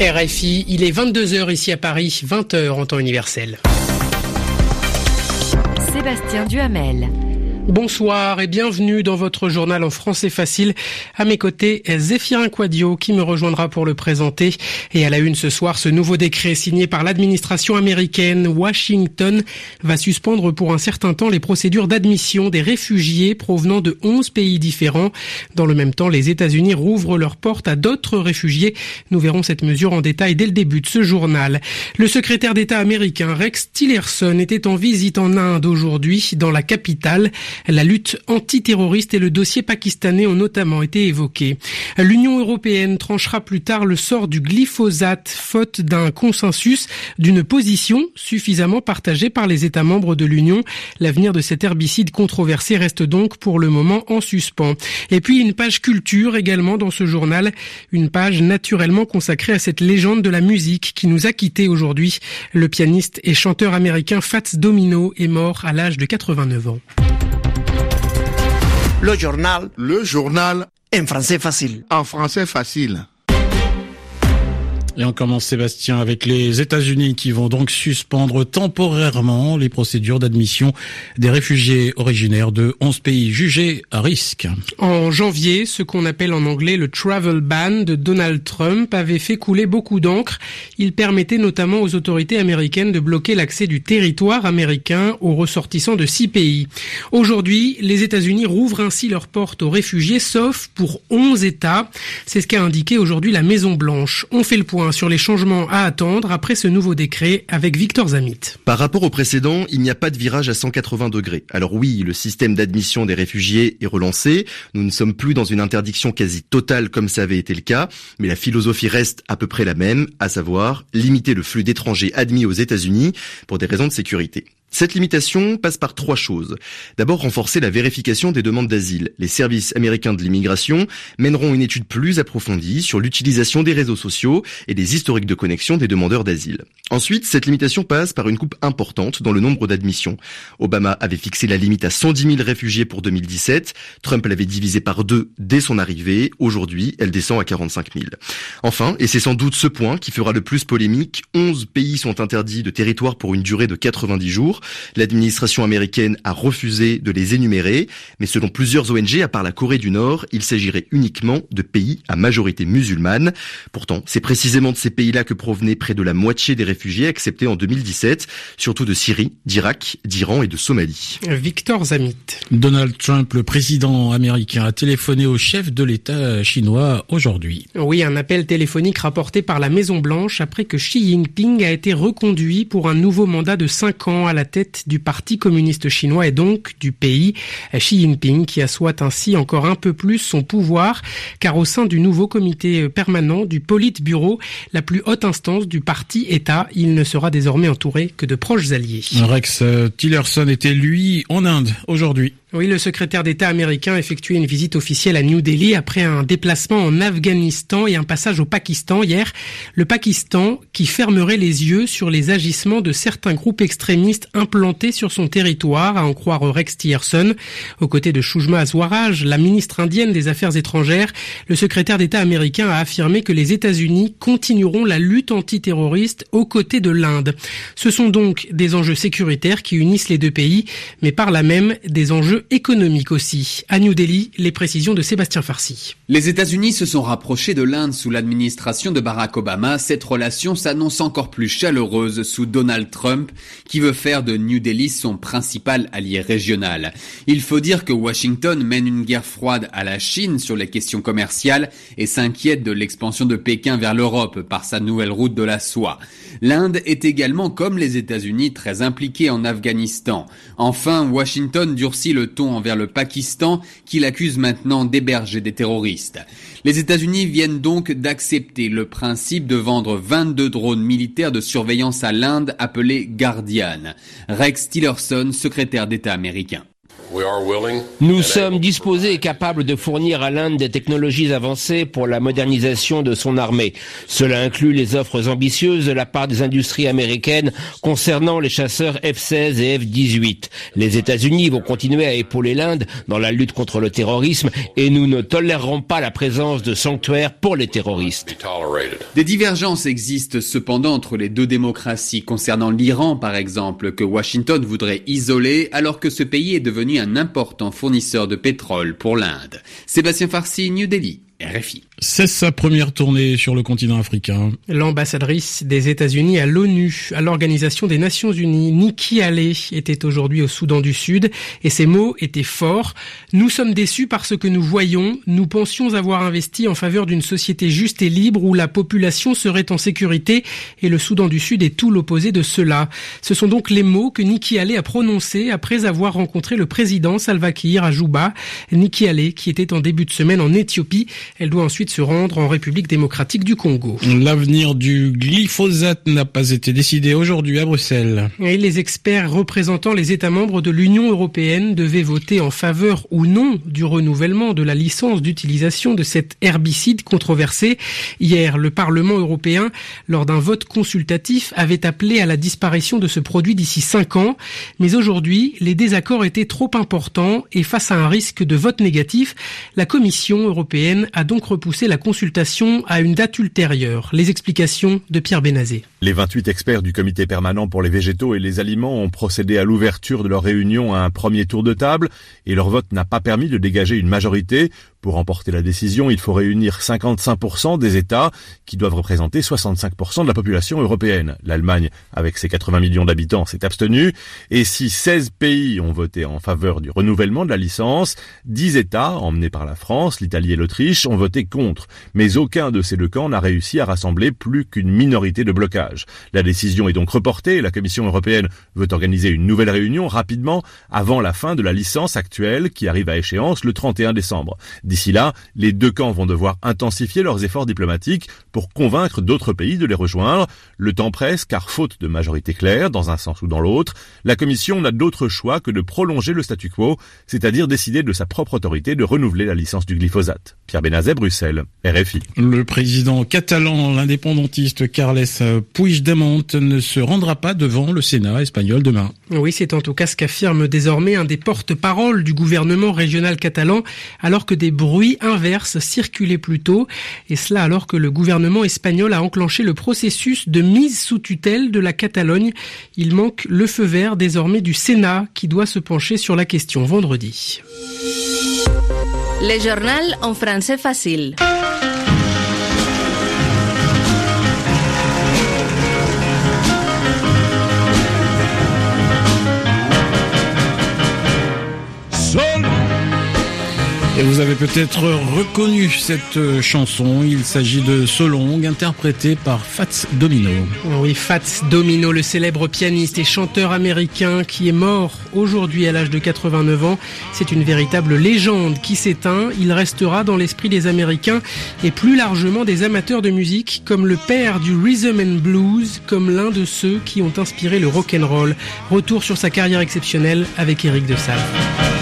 RFI, il est 22h ici à Paris, 20h en temps universel. Sébastien Duhamel. Bonsoir et bienvenue dans votre journal en français facile. À mes côtés, Zéphirin Quadio qui me rejoindra pour le présenter. Et à la une ce soir, ce nouveau décret signé par l'administration américaine, Washington va suspendre pour un certain temps les procédures d'admission des réfugiés provenant de 11 pays différents. Dans le même temps, les États-Unis rouvrent leurs portes à d'autres réfugiés. Nous verrons cette mesure en détail dès le début de ce journal. Le secrétaire d'État américain Rex Tillerson était en visite en Inde aujourd'hui dans la capitale. La lutte antiterroriste et le dossier pakistanais ont notamment été évoqués. L'Union européenne tranchera plus tard le sort du glyphosate, faute d'un consensus, d'une position suffisamment partagée par les États membres de l'Union. L'avenir de cet herbicide controversé reste donc pour le moment en suspens. Et puis une page culture également dans ce journal, une page naturellement consacrée à cette légende de la musique qui nous a quittés aujourd'hui. Le pianiste et chanteur américain Fats Domino est mort à l'âge de 89 ans. Le journal. Le journal. En français facile. En français facile. Et on commence, Sébastien, avec les États-Unis qui vont donc suspendre temporairement les procédures d'admission des réfugiés originaires de 11 pays jugés à risque. En janvier, ce qu'on appelle en anglais le travel ban de Donald Trump avait fait couler beaucoup d'encre. Il permettait notamment aux autorités américaines de bloquer l'accès du territoire américain aux ressortissants de six pays. Aujourd'hui, les États-Unis rouvrent ainsi leurs portes aux réfugiés, sauf pour 11 États. C'est ce qu'a indiqué aujourd'hui la Maison-Blanche. On fait le point sur les changements à attendre après ce nouveau décret avec Victor Zamit. Par rapport au précédent, il n'y a pas de virage à 180 degrés. Alors oui, le système d'admission des réfugiés est relancé. Nous ne sommes plus dans une interdiction quasi totale comme ça avait été le cas, mais la philosophie reste à peu près la même, à savoir limiter le flux d'étrangers admis aux États-Unis pour des raisons de sécurité. Cette limitation passe par trois choses. D'abord, renforcer la vérification des demandes d'asile. Les services américains de l'immigration mèneront une étude plus approfondie sur l'utilisation des réseaux sociaux et des historiques de connexion des demandeurs d'asile. Ensuite, cette limitation passe par une coupe importante dans le nombre d'admissions. Obama avait fixé la limite à 110 000 réfugiés pour 2017. Trump l'avait divisé par deux dès son arrivée. Aujourd'hui, elle descend à 45 000. Enfin, et c'est sans doute ce point qui fera le plus polémique, 11 pays sont interdits de territoire pour une durée de 90 jours. L'administration américaine a refusé de les énumérer, mais selon plusieurs ONG, à part la Corée du Nord, il s'agirait uniquement de pays à majorité musulmane. Pourtant, c'est précisément de ces pays-là que provenaient près de la moitié des réfugiés acceptés en 2017, surtout de Syrie, d'Irak, d'Iran et de Somalie. Victor Zamit. Donald Trump, le président américain, a téléphoné au chef de l'État chinois aujourd'hui. Oui, un appel téléphonique rapporté par la Maison Blanche après que Xi Jinping a été reconduit pour un nouveau mandat de 5 ans à la tête du Parti communiste chinois et donc du pays. Xi Jinping qui assoit ainsi encore un peu plus son pouvoir car au sein du nouveau comité permanent du Politburo, la plus haute instance du parti État, il ne sera désormais entouré que de proches alliés. Rex Tillerson était lui en Inde aujourd'hui. Oui, le secrétaire d'État américain a effectué une visite officielle à New Delhi après un déplacement en Afghanistan et un passage au Pakistan hier. Le Pakistan qui fermerait les yeux sur les agissements de certains groupes extrémistes implantés sur son territoire, à en croire Rex Tillerson. Aux côtés de Shujma Swaraj, la ministre indienne des Affaires étrangères, le secrétaire d'État américain a affirmé que les États-Unis continueront la lutte antiterroriste aux côtés de l'Inde. Ce sont donc des enjeux sécuritaires qui unissent les deux pays, mais par là même des enjeux économique aussi. À New Delhi, les précisions de Sébastien Farsi. Les États-Unis se sont rapprochés de l'Inde sous l'administration de Barack Obama. Cette relation s'annonce encore plus chaleureuse sous Donald Trump, qui veut faire de New Delhi son principal allié régional. Il faut dire que Washington mène une guerre froide à la Chine sur les questions commerciales et s'inquiète de l'expansion de Pékin vers l'Europe par sa nouvelle route de la soie. L'Inde est également, comme les États-Unis, très impliquée en Afghanistan. Enfin, Washington durcit le ton envers le Pakistan, qu'il accuse maintenant d'héberger des terroristes. Les États-Unis viennent donc d'accepter le principe de vendre 22 drones militaires de surveillance à l'Inde appelés Guardian. Rex Tillerson, secrétaire d'État américain. Nous sommes disposés et capables de fournir à l'Inde des technologies avancées pour la modernisation de son armée. Cela inclut les offres ambitieuses de la part des industries américaines concernant les chasseurs F-16 et F-18. Les États-Unis vont continuer à épauler l'Inde dans la lutte contre le terrorisme et nous ne tolérerons pas la présence de sanctuaires pour les terroristes. Des divergences existent cependant entre les deux démocraties concernant l'Iran par exemple que Washington voudrait isoler alors que ce pays est devenu un important fournisseur de pétrole pour l'Inde. Sébastien Farsi, New Delhi. RFI. C'est sa première tournée sur le continent africain. L'ambassadrice des États-Unis à l'ONU, à l'Organisation des Nations Unies, Nikki Haley, était aujourd'hui au Soudan du Sud et ses mots étaient forts. Nous sommes déçus par ce que nous voyons. Nous pensions avoir investi en faveur d'une société juste et libre où la population serait en sécurité et le Soudan du Sud est tout l'opposé de cela. Ce sont donc les mots que Nikki Haley a prononcés après avoir rencontré le président Salva Kiir à Juba. Nikki Haley, qui était en début de semaine en Éthiopie, elle doit ensuite se rendre en République démocratique du Congo. L'avenir du glyphosate n'a pas été décidé aujourd'hui à Bruxelles. Et les experts représentant les États membres de l'Union européenne devaient voter en faveur ou non du renouvellement de la licence d'utilisation de cet herbicide controversé. Hier, le Parlement européen, lors d'un vote consultatif, avait appelé à la disparition de ce produit d'ici cinq ans. Mais aujourd'hui, les désaccords étaient trop importants et face à un risque de vote négatif, la Commission européenne a donc repoussé la consultation à une date ultérieure. Les explications de Pierre Benazé. Les 28 experts du comité permanent pour les végétaux et les aliments ont procédé à l'ouverture de leur réunion à un premier tour de table et leur vote n'a pas permis de dégager une majorité. Pour remporter la décision, il faut réunir 55% des États qui doivent représenter 65% de la population européenne. L'Allemagne, avec ses 80 millions d'habitants, s'est abstenue. Et si 16 pays ont voté en faveur du renouvellement de la licence, 10 États, emmenés par la France, l'Italie et l'Autriche, ont voté contre. Mais aucun de ces deux camps n'a réussi à rassembler plus qu'une minorité de blocage. La décision est donc reportée la Commission européenne veut organiser une nouvelle réunion rapidement avant la fin de la licence actuelle qui arrive à échéance le 31 décembre. D'ici là, les deux camps vont devoir intensifier leurs efforts diplomatiques pour convaincre d'autres pays de les rejoindre. Le temps presse car faute de majorité claire dans un sens ou dans l'autre, la Commission n'a d'autre choix que de prolonger le statu quo, c'est-à-dire décider de sa propre autorité de renouveler la licence du glyphosate. Pierre Benazet, Bruxelles, RFI. Le président catalan, l'indépendantiste Carles Puigdemont ne se rendra pas devant le Sénat espagnol demain. Oui, c'est en tout cas ce qu'affirme désormais un des porte-parole du gouvernement régional catalan, alors que des bruits inverses circulaient plus tôt, et cela alors que le gouvernement espagnol a enclenché le processus de mise sous tutelle de la Catalogne. Il manque le feu vert désormais du Sénat qui doit se pencher sur la question vendredi. Journal en français facile. Et vous avez peut-être reconnu cette euh, chanson. Il s'agit de Solong, interprétée par Fats Domino. Oui, Fats Domino, le célèbre pianiste et chanteur américain qui est mort aujourd'hui à l'âge de 89 ans. C'est une véritable légende qui s'éteint. Il restera dans l'esprit des Américains et plus largement des amateurs de musique comme le père du rhythm and blues, comme l'un de ceux qui ont inspiré le rock and roll. Retour sur sa carrière exceptionnelle avec Eric de Salle.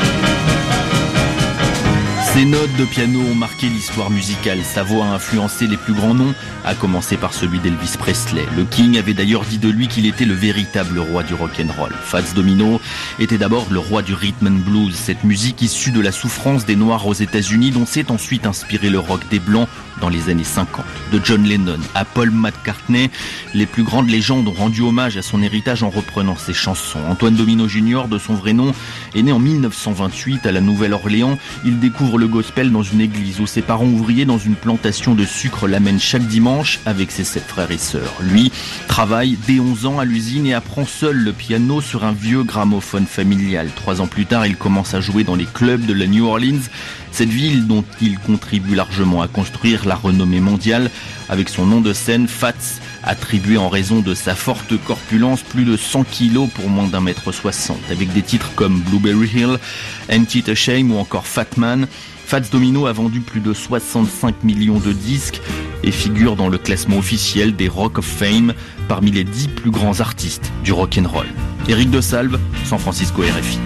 Ces notes de piano ont marqué l'histoire musicale. Sa voix a influencé les plus grands noms, à commencer par celui d'Elvis Presley. Le King avait d'ailleurs dit de lui qu'il était le véritable roi du rock and roll. Fats Domino était d'abord le roi du rhythm and blues, cette musique issue de la souffrance des Noirs aux États-Unis, dont s'est ensuite inspiré le rock des Blancs dans les années 50. De John Lennon à Paul McCartney, les plus grandes légendes ont rendu hommage à son héritage en reprenant ses chansons. Antoine Domino Jr., de son vrai nom, est né en 1928 à la Nouvelle-Orléans. Il découvre le gospel dans une église où ses parents ouvriers dans une plantation de sucre l'amènent chaque dimanche avec ses sept frères et sœurs. Lui travaille dès 11 ans à l'usine et apprend seul le piano sur un vieux gramophone familial. Trois ans plus tard, il commence à jouer dans les clubs de la New Orleans cette ville dont il contribue largement à construire la renommée mondiale avec son nom de scène Fats, attribué en raison de sa forte corpulence plus de 100 kilos pour moins d'un mètre 60, avec des titres comme Blueberry Hill, It a Shame ou encore Fat Man. Fats Domino a vendu plus de 65 millions de disques et figure dans le classement officiel des Rock of Fame parmi les 10 plus grands artistes du rock and roll. Eric de Salve, San Francisco RFI.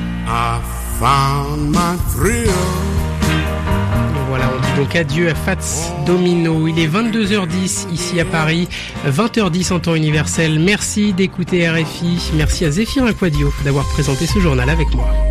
Donc adieu à Fats Domino. Il est 22h10 ici à Paris, 20h10 en temps universel. Merci d'écouter RFI. Merci à Zéphirin Aquadio d'avoir présenté ce journal avec moi.